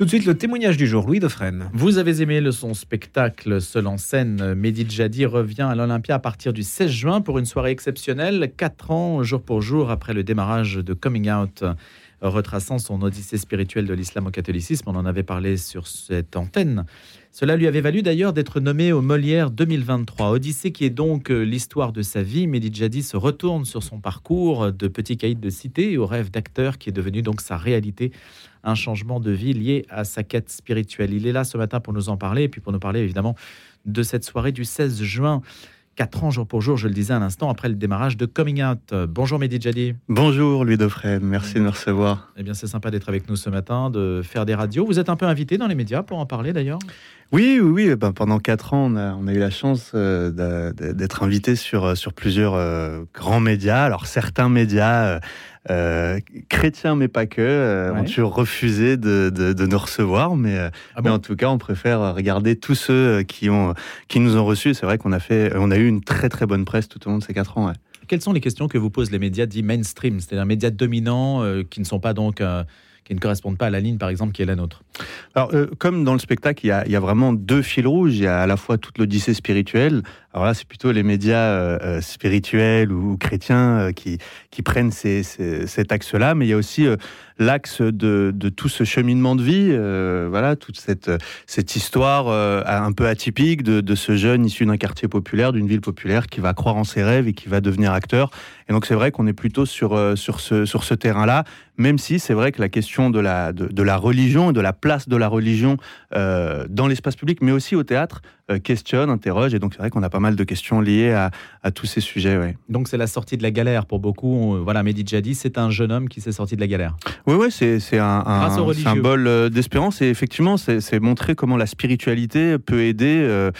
Tout de suite, le témoignage du jour, Louis Dauphren. Vous avez aimé le son spectacle seul en scène. Mehdi Jadi revient à l'Olympia à partir du 16 juin pour une soirée exceptionnelle, quatre ans jour pour jour après le démarrage de Coming Out retraçant son odyssée spirituelle de l'islam au catholicisme. On en avait parlé sur cette antenne. Cela lui avait valu d'ailleurs d'être nommé au Molière 2023. Odyssée qui est donc euh, l'histoire de sa vie. Mehdi Jadi se retourne sur son parcours de petit caïd de cité au rêve d'acteur qui est devenu donc sa réalité. Un changement de vie lié à sa quête spirituelle. Il est là ce matin pour nous en parler et puis pour nous parler évidemment de cette soirée du 16 juin. 4 ans jour pour jour, je le disais à l'instant, après le démarrage de Coming Out. Bonjour Mehdi Jadi. Bonjour Louis Dauphren, merci de me recevoir. Eh bien c'est sympa d'être avec nous ce matin, de faire des radios. Vous êtes un peu invité dans les médias pour en parler d'ailleurs? Oui, oui, oui. Ben, pendant quatre ans, on a, on a eu la chance euh, d'être invité sur, sur plusieurs euh, grands médias. Alors, certains médias euh, chrétiens, mais pas que, ont toujours refusé de, de, nous recevoir. Mais, ah mais en tout cas, on préfère regarder tous ceux qui, ont, qui nous ont reçus. C'est vrai qu'on a, fait, on a eu une très, très bonne presse tout au long de ces quatre ans. Quelles sont les questions que vous posent les médias dits mainstream, c'est-à-dire médias dominants qui ne sont pas donc qui ne correspondent pas à la ligne, par exemple, qui est la nôtre Alors, euh, comme dans le spectacle, il y, a, il y, a, vraiment deux fils rouges. Il y a à la fois toute l'odyssée spirituelle. Alors là, c'est plutôt les médias euh, euh, spirituels ou, chrétiens qui, qui prennent cet axe-là, mais il y a aussi l'axe de, tout ce cheminement de vie, voilà, toute cette, histoire un peu atypique de, ce jeune issu d'un quartier populaire, d'une ville populaire, qui va croire en ses rêves et qui va devenir acteur. Et donc c'est vrai qu'on est plutôt sur, sur ce, terrain-là, même si c'est vrai que la question de la, religion et de la place de la religion euh, dans l'espace public, mais aussi au théâtre, euh, questionne, interroge. Et donc, c'est vrai qu'on a pas mal de questions liées à, tous ces sujets. Ouais. Donc, c'est la sortie de la galère pour beaucoup. voilà, Mehdi Jadi, c'est un jeune homme qui s'est sorti de la galère. Oui, oui, c'est un, un symbole euh, d'espérance. Et effectivement, c'est montrer comment la spiritualité peut aider.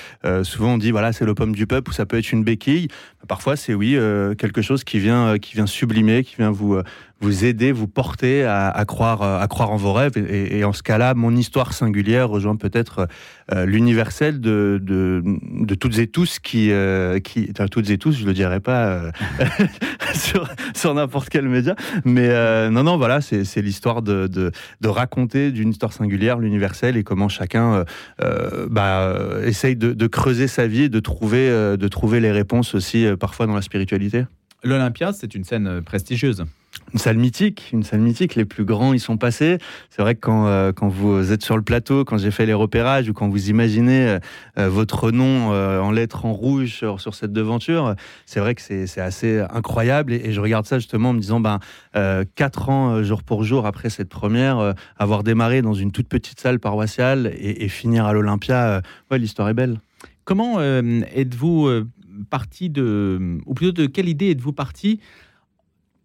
souvent, on dit, voilà, c'est le pomme du peuple ou ça peut être une béquille. Parfois, c'est oui, quelque chose qui vient, qui vient sublimer, qui vient vous vous aider, vous porter à, croire, à croire en vos rêves. Et, en ce cas-là, mon histoire singulière rejoint peut-être euh, l'universel de, de, toutes et tous qui, euh, qui toutes et tous, je le dirais pas euh, sur, n'importe quel média, mais non, non, voilà, c'est l'histoire de, de, de, raconter d'une histoire singulière l'universel et comment chacun bah, essaye de, de, creuser sa vie et de trouver, de trouver les réponses aussi parfois dans la spiritualité. L'Olympia, c'est une scène prestigieuse une salle mythique, une salle mythique. Les plus grands y sont passés. C'est vrai que quand, euh, quand vous êtes sur le plateau, quand j'ai fait les repérages ou quand vous imaginez euh, euh, votre nom en lettres en rouge sur, sur cette devanture, c'est vrai que c'est assez incroyable. Et, je regarde ça justement en me disant, ben, quatre ans jour pour jour après cette première, avoir démarré dans une toute petite salle paroissiale et, et finir à l'Olympia, ouais, l'histoire est belle. Comment êtes-vous parti de, ou plutôt de quelle idée êtes-vous parti?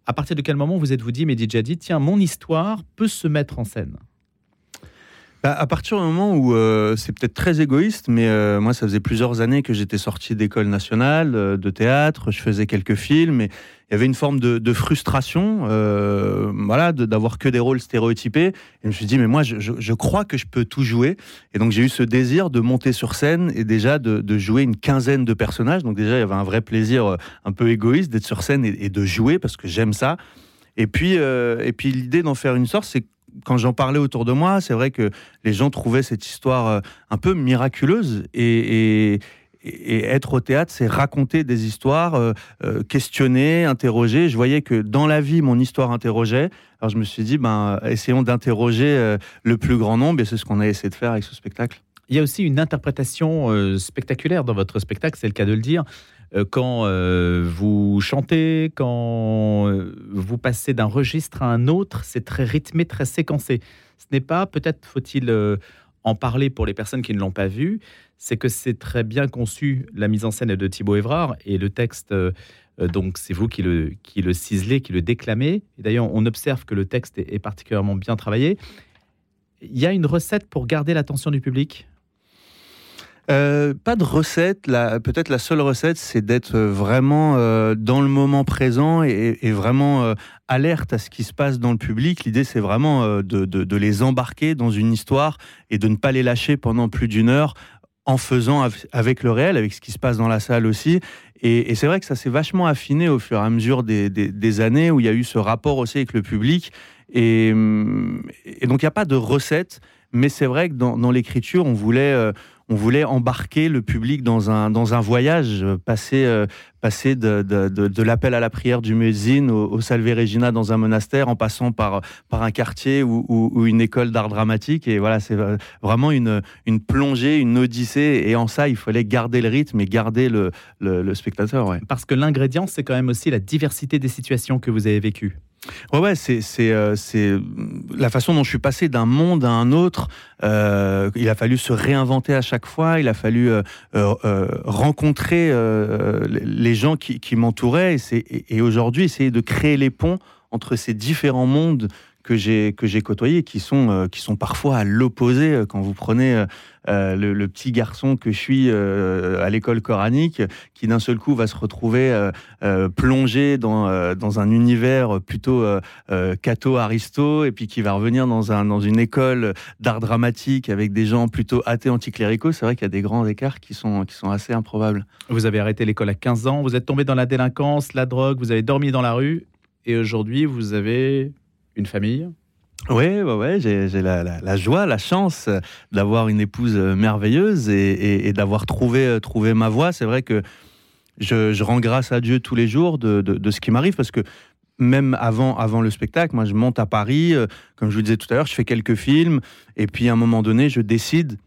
À partir de quel moment vous êtes-vous dit, mais déjà dit, tiens, mon histoire peut se mettre en scène? Bah, à partir du moment où euh, c'est peut-être très égoïste, mais euh, moi, ça faisait plusieurs années que j'étais sorti d'école nationale euh, de théâtre, je faisais quelques films, et il y avait une forme de, frustration, voilà, d'avoir que des rôles stéréotypés. Et je me suis dit, mais moi, je, crois que je peux tout jouer. Et donc, j'ai eu ce désir de monter sur scène et déjà de, jouer une quinzaine de personnages. Donc, déjà, il y avait un vrai plaisir un peu égoïste d'être sur scène et, de jouer parce que j'aime ça. Et puis, et puis l'idée d'en faire une sorte, c'est quand j'en parlais autour de moi, c'est vrai que les gens trouvaient cette histoire euh, un peu miraculeuse et, être au théâtre, c'est raconter des histoires, euh, euh, questionner, interroger. Je voyais que dans la vie, mon histoire interrogeait. Alors je me suis dit, ben, essayons d'interroger le plus grand nombre, et c'est ce qu'on a essayé de faire avec ce spectacle. Il y a aussi une interprétation spectaculaire dans votre spectacle, c'est le cas de le dire. Euh, quand euh, vous chantez, quand euh, vous passez d'un registre à un autre, c'est très rythmé, très séquencé. Ce n'est pas, peut-être faut-il en parler pour les personnes qui ne l'ont pas vu, c'est que c'est très bien conçu, la mise en scène de Thibaut Évrard et le texte, donc c'est vous qui le, qui le ciselez, qui le déclamez. D'ailleurs, on observe que le texte est particulièrement bien travaillé. Il y a une recette pour garder l'attention du public? Euh, pas de recette. Peut-être la seule recette, c'est d'être vraiment euh, dans le moment présent et, vraiment euh, alerte à ce qui se passe dans le public. L'idée, c'est vraiment de, les embarquer dans une histoire et de ne pas les lâcher pendant plus d'une heure en faisant avec le réel, avec ce qui se passe dans la salle aussi. Et, c'est vrai que ça s'est vachement affiné au fur et à mesure des, années où il y a eu ce rapport aussi avec le public. Et, donc, il n'y a pas de recette Mais c'est vrai que dans l'écriture, on voulait on voulait embarquer le public dans un, dans un voyage, euh, passer, euh, passer de, l'appel à la prière du muezzin au, au, Salve Regina dans un monastère, en passant par, par un quartier ou, ou, une école d'art dramatique. Et voilà, c'est euh, vraiment une, une plongée, une odyssée. Et en ça, il fallait garder le rythme et garder le, le, le spectateur. Ouais. Parce que l'ingrédient, c'est quand même aussi la diversité des situations que vous avez vécues. Ouais, ouais, c'est euh, la façon dont je suis passé d'un monde à un autre. Euh, il a fallu se réinventer à chaque fois. Il a fallu euh, rencontrer les gens qui, qui m'entouraient et, et aujourd'hui essayer de créer les ponts entre ces différents mondes que j'ai que j'ai côtoyés qui sont euh, qui sont parfois à l'opposé euh, quand vous prenez euh, le, petit garçon que je suis à l'école coranique qui d'un seul coup va se retrouver plongé dans dans un univers plutôt catho aristo et puis qui va revenir dans un dans une école d'art dramatique avec des gens plutôt athées anticléricaux. C'est vrai qu'il y a des grands écarts qui sont qui sont assez improbables. Vous avez arrêté l'école à 15 ans vous êtes tombé dans la délinquance la drogue vous avez dormi dans la rue et aujourd'hui vous avez une famille? Oui, ouais, j'ai la, joie, la chance d'avoir une épouse merveilleuse et, d'avoir trouvé, euh, trouvé ma voie. C'est vrai que je, rends grâce à Dieu tous les jours de, de, ce qui m'arrive parce que même avant, avant le spectacle, moi je monte à Paris, euh, comme je vous disais tout à l'heure, je fais quelques films et puis à un moment donné, je décide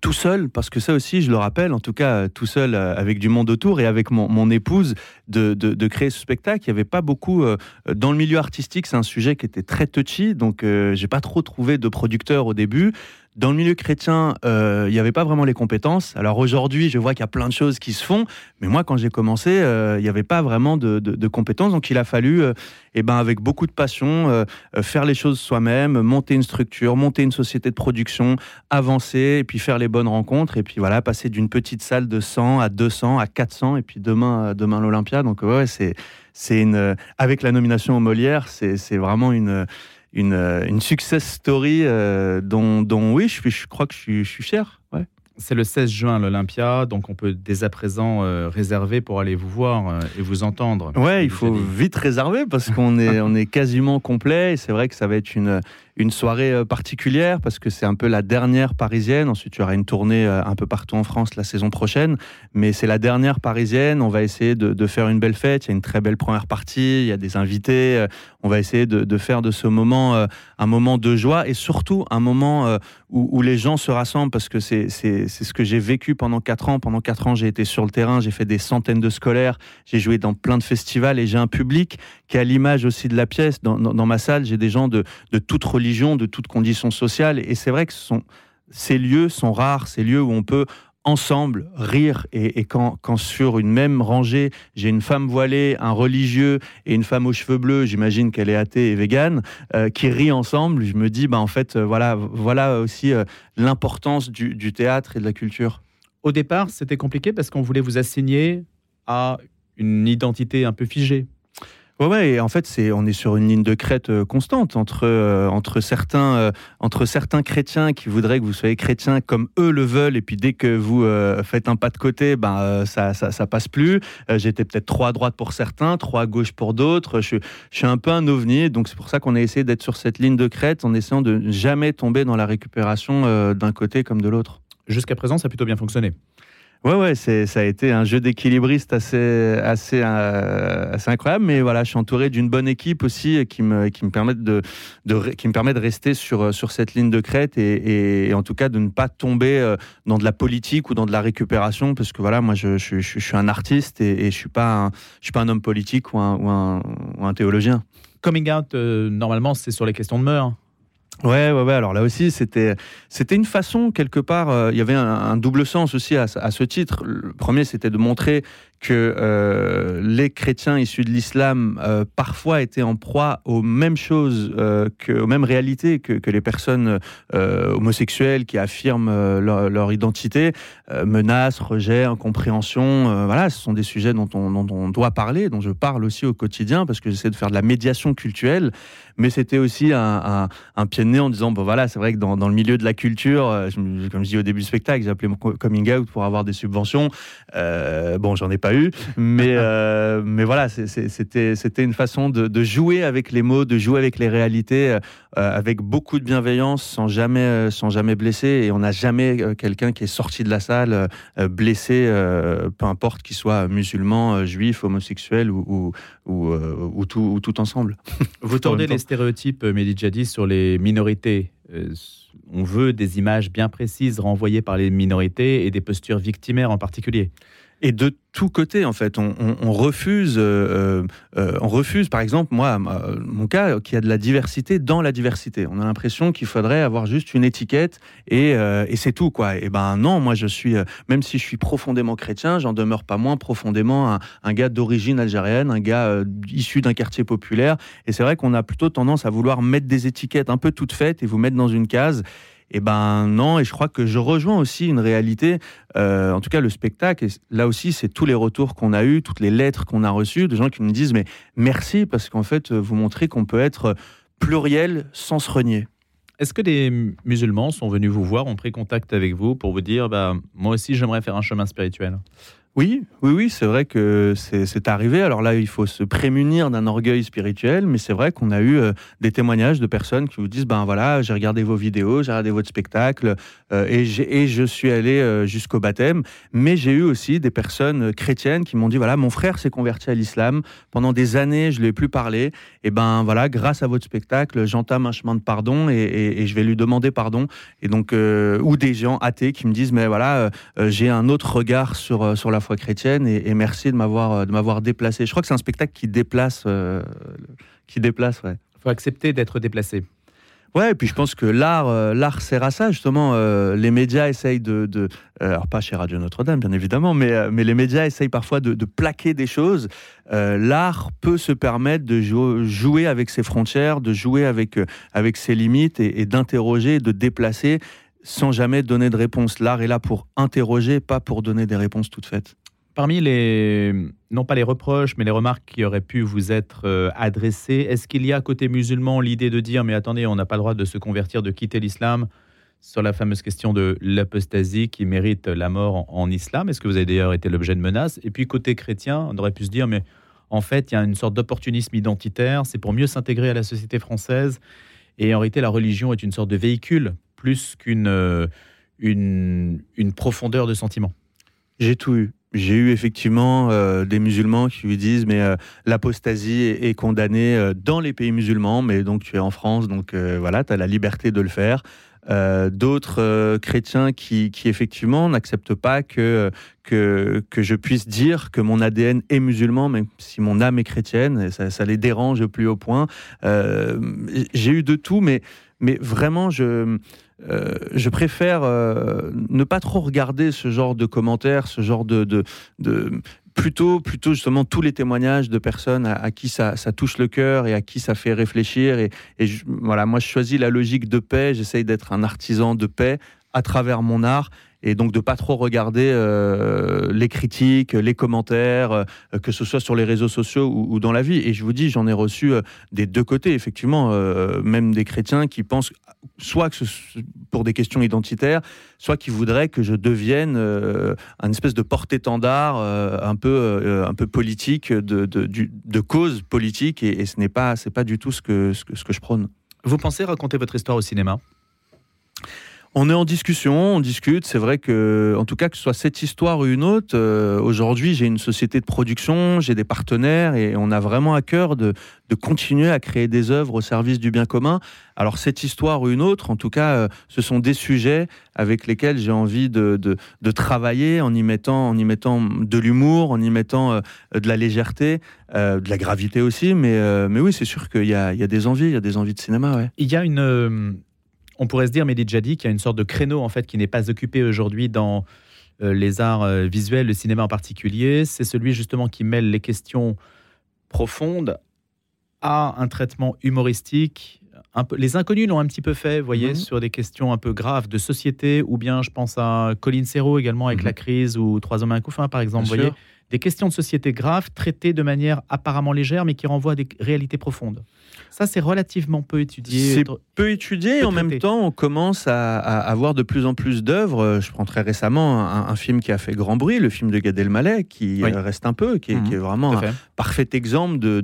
tout seul, parce que ça aussi, je le rappelle, en tout cas tout seul euh, avec du monde autour et avec mon, épouse, de, créer ce spectacle. Il n'y avait pas beaucoup euh, dans le milieu artistique. C'est un sujet qui était très touchy, donc euh, j'ai pas trop trouvé de producteurs au début. Dans le milieu chrétien, euh, il n'y avait pas vraiment les compétences. Alors aujourd'hui, je vois qu'il y a plein de choses qui se font, mais moi, quand j'ai commencé, euh, il n'y avait pas vraiment de, compétences. Donc il a fallu, euh, eh ben, avec beaucoup de passion, faire les choses soi-même, monter une structure, monter une société de production, avancer, et puis faire les bonnes rencontres, et puis voilà, passer d'une petite salle de 100 à 200 à 400, et puis demain, demain l'Olympia. Donc ouais, c'est, c'est une, avec la nomination au Molière, c'est, c'est vraiment une une, euh, une success story euh, dont, dont, oui, je, je crois que je suis, je suis fier. Ouais. C'est le 16 juin l'Olympia, donc on peut dès à présent euh, réserver pour aller vous voir et vous entendre. Ouais, il faut vite réserver parce qu'on est, on est quasiment complet. Et c'est vrai que ça va être une, une soirée euh, particulière parce que c'est un peu la dernière parisienne. Ensuite, il y aura une tournée euh, un peu partout en France la saison prochaine. Mais c'est la dernière parisienne. On va essayer de, faire une belle fête. Il y a une très belle première partie. Il y a des invités. Euh, on va essayer de, faire de ce moment un moment de joie et surtout un moment où, les gens se rassemblent parce que c'est ce que j'ai vécu pendant quatre ans. Pendant quatre ans, j'ai été sur le terrain. J'ai fait des centaines de scolaires. J'ai joué dans plein de festivals et j'ai un public qui a l'image aussi de la pièce. Dans, ma salle, j'ai des gens de, de toute religion de toutes conditions sociales. Et c'est vrai que ces lieux sont rares, ces lieux où on peut ensemble rire et, quand, sur une même rangée j'ai une femme voilée, un religieux et une femme aux cheveux bleus, j'imagine qu'elle est athée et végane, euh, qui rient ensemble, je me dis bah en fait euh, voilà voilà aussi euh, l'importance du, théâtre et de la culture. Au départ, c'était compliqué parce qu'on voulait vous assigner à une identité un peu figée. Ouais, en fait, c'est, on est sur une ligne de crête euh, constante entre, euh, entre, certains, euh, entre certains chrétiens qui voudraient que vous soyez chrétien comme eux le veulent, et puis dès que vous faites un pas de côté, ben, ça, ça, ça, passe plus. J'étais peut-être trop à droite pour certains, trop à gauche pour d'autres. Je, je suis un peu un ovni, donc c'est pour ça qu'on a essayé d'être sur cette ligne de crête en essayant de jamais tomber dans la récupération d'un côté comme de l'autre. Jusqu'à présent, ça a plutôt bien fonctionné. Ouais, ouais, ça a été un jeu d'équilibriste assez, assez, euh, assez incroyable. Mais voilà, je suis entouré d'une bonne équipe aussi qui me, qui me permettent de, de, qui me permet de rester sur, sur cette ligne de crête et, en tout cas de ne pas tomber euh, dans de la politique ou dans de la récupération parce que voilà, moi je, je, suis un artiste et, je suis pas un, suis pas un homme politique ou un, ou un, théologien. Coming out, euh, normalement, c'est sur les questions de mœurs. Ouais, ouais, ouais. Alors là aussi, c'était, c'était une façon quelque part. Euh, il y avait un, double sens aussi à, à, ce titre. Le premier, c'était de montrer que euh, les chrétiens issus de l'islam euh, parfois étaient en proie aux mêmes choses, euh, aux mêmes réalités que, les personnes homosexuelles qui affirment leur, identité, menaces, rejets, incompréhension. voilà, ce sont des sujets dont on, doit parler, dont je parle aussi au quotidien parce que j'essaie de faire de la médiation culturelle. Mais c'était aussi un, pied de nez en disant bon voilà, c'est vrai que dans, le milieu de la culture, comme je dis au début du spectacle, j'ai appelé mon coming out pour avoir des subventions. bon, j'en ai pas pas eu. Mais, euh, mais voilà, c'était une façon de, jouer avec les mots, de jouer avec les réalités, euh, avec beaucoup de bienveillance, sans jamais, sans jamais blesser. Et on n'a jamais quelqu'un qui est sorti de la salle blessé, peu importe qu'il soit musulman, juif, homosexuel ou, ou, ou, tout, ou tout ensemble. Vous tournez les stéréotypes, Mehdi Jadi, sur les minorités on veut des images bien précises renvoyées par les minorités et des postures victimaires en particulier. Et de tous côtés, en fait, on, refuse, euh, euh, on refuse, par exemple, moi, mon cas, qu'il y a de la diversité dans la diversité. On a l'impression qu'il faudrait avoir juste une étiquette et, euh, c'est tout, quoi. Et ben non, moi, je suis, même si je suis profondément chrétien, j'en demeure pas moins profondément un gars d'origine algérienne, un gars issu d'un quartier populaire. Et c'est vrai qu'on a plutôt tendance à vouloir mettre des étiquettes un peu toutes faites et vous mettre dans une case. Eh ben non, et je crois que je rejoins aussi une réalité, euh, en tout cas le spectacle, et là aussi c'est tous les retours qu'on a eus, toutes les lettres qu'on a reçues, de gens qui me disent mais merci parce qu'en fait vous montrez qu'on peut être pluriel sans se renier. Est-ce que des musulmans sont venus vous voir, ont pris contact avec vous pour vous dire bah, moi aussi j'aimerais faire un chemin spirituel? Oui, oui, oui, c'est vrai que c'est arrivé. Alors là, il faut se prémunir d'un orgueil spirituel, mais c'est vrai qu'on a eu euh, des témoignages de personnes qui vous disent, ben voilà, j'ai regardé vos vidéos, j'ai regardé votre spectacle, euh, et, je suis allé euh, jusqu'au baptême. Mais j'ai eu aussi des personnes chrétiennes qui m'ont dit, voilà, mon frère s'est converti à l'islam. Pendant des années, je ne lui ai plus parlé. Et ben voilà, grâce à votre spectacle, j'entame un chemin de pardon et, et, je vais lui demander pardon. Et donc, ou des gens athées qui me disent, mais voilà, j'ai un autre regard sur, sur la foi chrétienne et, merci de m'avoir de m'avoir déplacé. Je crois que c'est un spectacle qui déplace, euh, qui déplace. Ouais. Faut accepter d'être déplacé. Ouais, et puis je pense que l'art, euh, l'art sert à ça justement. Euh, les médias essayent de, de alors pas chez Radio Notre-Dame bien évidemment, mais mais les médias essayent parfois de, de plaquer des choses. l'art peut se permettre de jouer avec ses frontières, de jouer avec avec ses limites et, et d'interroger, de déplacer sans jamais donner de réponse. L'art est là pour interroger, pas pour donner des réponses toutes faites. Parmi les, non pas les reproches, mais les remarques qui auraient pu vous être euh, adressées, est-ce qu'il y a côté musulman l'idée de dire, mais attendez, on n'a pas le droit de se convertir, de quitter l'islam sur la fameuse question de l'apostasie qui mérite la mort en, islam? Est-ce que vous avez d'ailleurs été l'objet de menaces? Et puis côté chrétien, on aurait pu se dire, mais en fait, il y a une sorte d'opportunisme identitaire, c'est pour mieux s'intégrer à la société française. Et en réalité, la religion est une sorte de véhicule plus qu'une euh, une, profondeur de sentiment. J'ai tout eu. J'ai eu effectivement euh, des musulmans qui lui disent mais euh, l'apostasie est, condamnée dans les pays musulmans, mais donc tu es en France, donc voilà, tu as la liberté de le faire. D'autres chrétiens qui, qui effectivement n'acceptent pas que, que, que je puisse dire que mon ADN est musulman, même si mon âme est chrétienne, et ça, ça les dérange au plus haut point. J'ai eu de tout, mais, mais vraiment, je euh, je préfère euh, ne pas trop regarder ce genre de commentaires, ce genre de, de, plutôt, plutôt justement tous les témoignages de personnes à, qui ça, touche le cœur et à qui ça fait réfléchir. Et, voilà, moi je choisis la logique de paix. J'essaye d'être un artisan de paix à travers mon art et donc de pas trop regarder euh, les critiques, les commentaires, euh, que ce soit sur les réseaux sociaux ou, dans la vie. Et je vous dis, j'en ai reçu euh, des deux côtés, effectivement, même des chrétiens qui pensent soit que pour des questions identitaires, soit qui voudraient que je devienne un espèce de porte-étendard un peu un peu politique de, cause politique et, ce n'est pas pas du tout ce que je prône. Vous pensez raconter votre histoire au cinéma? On est en discussion, on discute. C'est vrai que, en tout cas, que ce soit cette histoire ou une autre, euh, aujourd'hui, j'ai une société de production, j'ai des partenaires et on a vraiment à cœur de, continuer à créer des œuvres au service du bien commun. Alors, cette histoire ou une autre, en tout cas, euh, ce sont des sujets avec lesquels j'ai envie de, travailler en y mettant, en y mettant de l'humour, en y mettant euh, de la légèreté, de la gravité aussi. Mais, mais oui, c'est sûr qu'il y, y a, des envies, il y a des envies de cinéma. Ouais. Il y a une on pourrait se dire, Mehdi Jadi, qu'il y a une sorte de créneau en fait qui n'est pas occupé aujourd'hui dans euh, les arts euh, visuels, le cinéma en particulier. C'est celui justement qui mêle les questions profondes à un traitement humoristique. Un peu, les inconnus l'ont un petit peu fait, vous voyez, mhm. sur des questions un peu graves de société, ou bien je pense à Colin Serrault également avec mhm. la crise ou Trois hommes à un couffin, par exemple, vous voyez, des questions de société graves traitées de manière apparemment légère, mais qui renvoient à des réalités profondes. Ça, c'est relativement peu étudié. C'est peu étudié et en même temps, on commence à, avoir de plus en plus d'œuvres. Je prends très récemment un, film qui a fait grand bruit, le film de Gad Elmaleh, qui reste un peu, qui est, mhm. vraiment un parfait exemple de,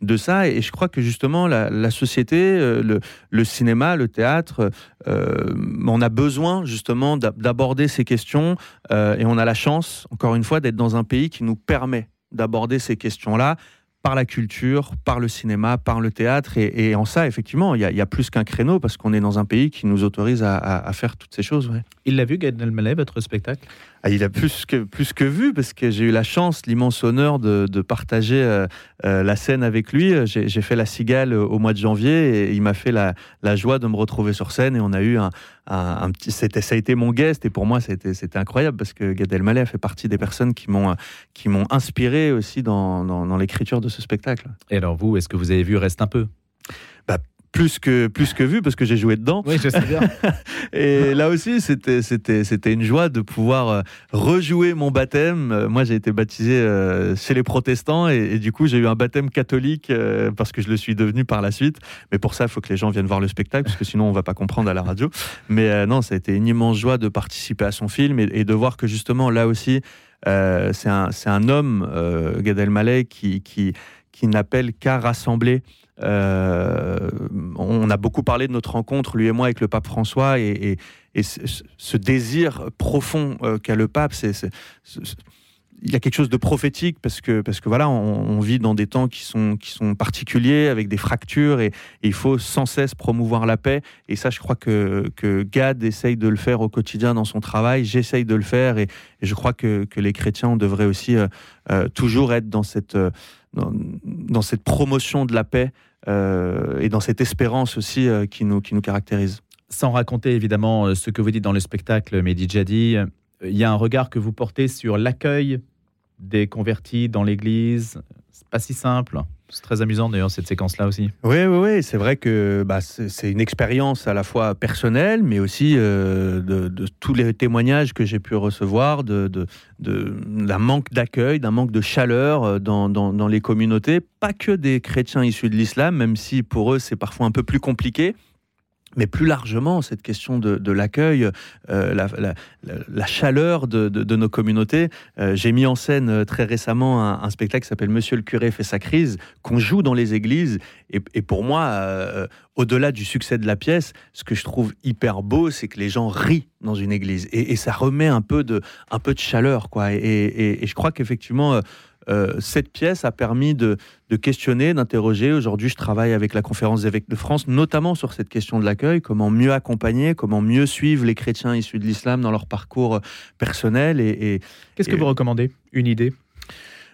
de, ça. Et je crois que justement, la, société, euh, le, le, cinéma, le théâtre, euh, on a besoin justement d'aborder ces questions euh, et on a la chance, encore une fois, d'être dans un pays qui nous permet d'aborder ces questions-là par la culture, par le cinéma, par le théâtre. Et, en ça, effectivement, il y, a plus qu'un créneau parce qu'on est dans un pays qui nous autorise à, faire toutes ces choses. Il l'a vu, Gad Elmaleh, votre spectacle? Ah, il a plus que, plus que vu, parce que j'ai eu la chance, l'immense honneur de, partager euh, euh, la scène avec lui. J'ai fait la cigale au mois de janvier et il m'a fait la, joie de me retrouver sur scène et on a eu un, un, petit. Ça a été mon guest et pour moi, c'était incroyable parce que Gad Elmaleh a fait partie des personnes qui m'ont inspiré aussi dans, dans l'écriture de ce spectacle. Et alors vous, est-ce que vous avez vu Reste un peu? Plus que, plus que vu parce que j'ai joué dedans. Oui, je sais bien. et là aussi, c'était, c'était, c'était une joie de pouvoir euh, rejouer mon baptême. Euh, moi, j'ai été baptisé euh, chez les protestants et, du coup, j'ai eu un baptême catholique parce que je le suis devenu par la suite. Mais pour ça, il faut que les gens viennent voir le spectacle parce que sinon, on va pas comprendre à la radio. Mais non, ça a été une immense joie de participer à son film et, de voir que justement, là aussi, c'est un, c'est un homme, Gad Elmaleh, qui, qui, qui n'appelle qu'à rassembler euh, on a beaucoup parlé de notre rencontre, lui et moi, avec le pape François, et, ce, désir profond euh, qu'a le pape, il y a quelque chose de prophétique parce que parce que voilà on, vit dans des temps qui sont qui sont particuliers avec des fractures et, il faut sans cesse promouvoir la paix et ça je crois que que Gad essaye de le faire au quotidien dans son travail j'essaye de le faire et, je crois que, que les chrétiens devraient aussi euh, toujours être dans cette dans, cette promotion de la paix euh, et dans cette espérance aussi euh, qui, nous, qui nous caractérise. Sans raconter évidemment euh, ce que vous dites dans le spectacle Mehdi Jadi, il y a un regard que vous portez sur l'accueil des convertis dans l'Église. C'est pas si simple. C'est très amusant d'ailleurs cette séquence-là aussi. Oui, oui, oui. C'est vrai que bah, c'est une expérience à la fois personnelle, mais aussi euh, de, tous les témoignages que j'ai pu recevoir, de, d'un manque d'accueil, d'un manque de chaleur euh, dans, les communautés. Pas que des chrétiens issus de l'islam, même si pour eux c'est parfois un peu plus compliqué mais plus largement, cette question de, l'accueil, euh, la, chaleur de, nos communautés. Euh, j'ai mis en scène euh, très récemment un, spectacle qui s'appelle Monsieur le curé fait sa crise, qu'on joue dans les églises. Et, pour moi, au-delà du succès de la pièce, ce que je trouve hyper beau, c'est que les gens rient dans une église. Et, ça remet un peu de, chaleur. quoi. Et, je crois qu'effectivement euh, cette pièce a permis de, questionner, d'interroger. Aujourd'hui, je travaille avec la conférence des évêques de France, notamment sur cette question de l'accueil, comment mieux accompagner, comment mieux suivre les chrétiens issus de l'islam dans leur parcours personnel. Et, Qu'est-ce que vous recommandez? Une idée?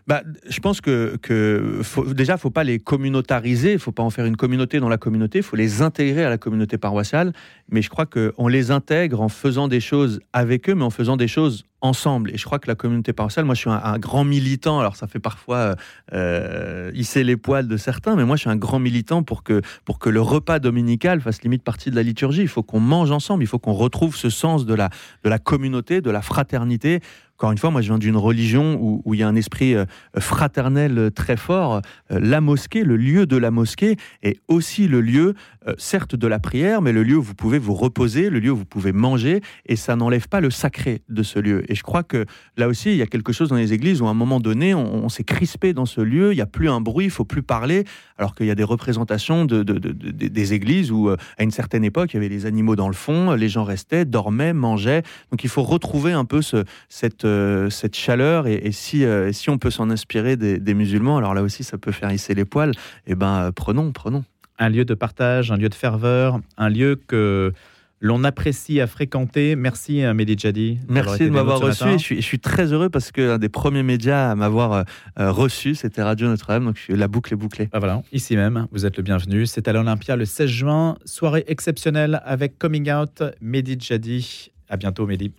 Bah, je pense que, que déjà, il ne faut pas les communautariser, il ne faut pas en faire une communauté dans la communauté, il faut les intégrer à la communauté paroissiale. Mais je crois qu'on les intègre en faisant des choses avec eux, mais en faisant des choses ensemble. Et je crois que la communauté paroissiale, moi je suis un, grand militant, alors ça fait parfois euh, euh, hisser les poils de certains, mais moi je suis un grand militant pour que, pour que le repas dominical fasse limite partie de la liturgie. Il faut qu'on mange ensemble, il faut qu'on retrouve ce sens de la, de la communauté, de la fraternité encore une fois, moi je viens d'une religion où, il y a un esprit euh, fraternel très fort. La mosquée, le lieu de la mosquée, est aussi le lieu, certes de la prière, mais le lieu où vous pouvez vous reposer, le lieu où vous pouvez manger, et ça n'enlève pas le sacré de ce lieu. Et je crois que là aussi, il y a quelque chose dans les églises où à un moment donné, on, s'est crispé dans ce lieu, il n'y a plus un bruit, il faut plus parler, alors qu'il y a des représentations de, des églises où, à une certaine époque, il y avait les animaux dans le fond, les gens restaient, dormaient, mangeaient. Donc il faut retrouver un peu euh, cette chaleur et, si, euh, on peut s'en inspirer des, musulmans, alors là aussi ça peut faire hisser les poils, et eh ben euh, prenons, prenons. Un lieu de partage, un lieu de ferveur, un lieu que l'on apprécie à fréquenter. Merci Mehdi Jadi. Merci de m'avoir reçu. Je suis, je suis, très heureux parce qu'un des premiers médias à m'avoir reçu, c'était Radio Notre-Dame. Donc la boucle est bouclée. Ah, voilà, ici même, vous êtes le bienvenu. C'est à l'Olympia le 16 juin. Soirée exceptionnelle avec Coming Out, Mehdi Jadi. À bientôt Mehdi.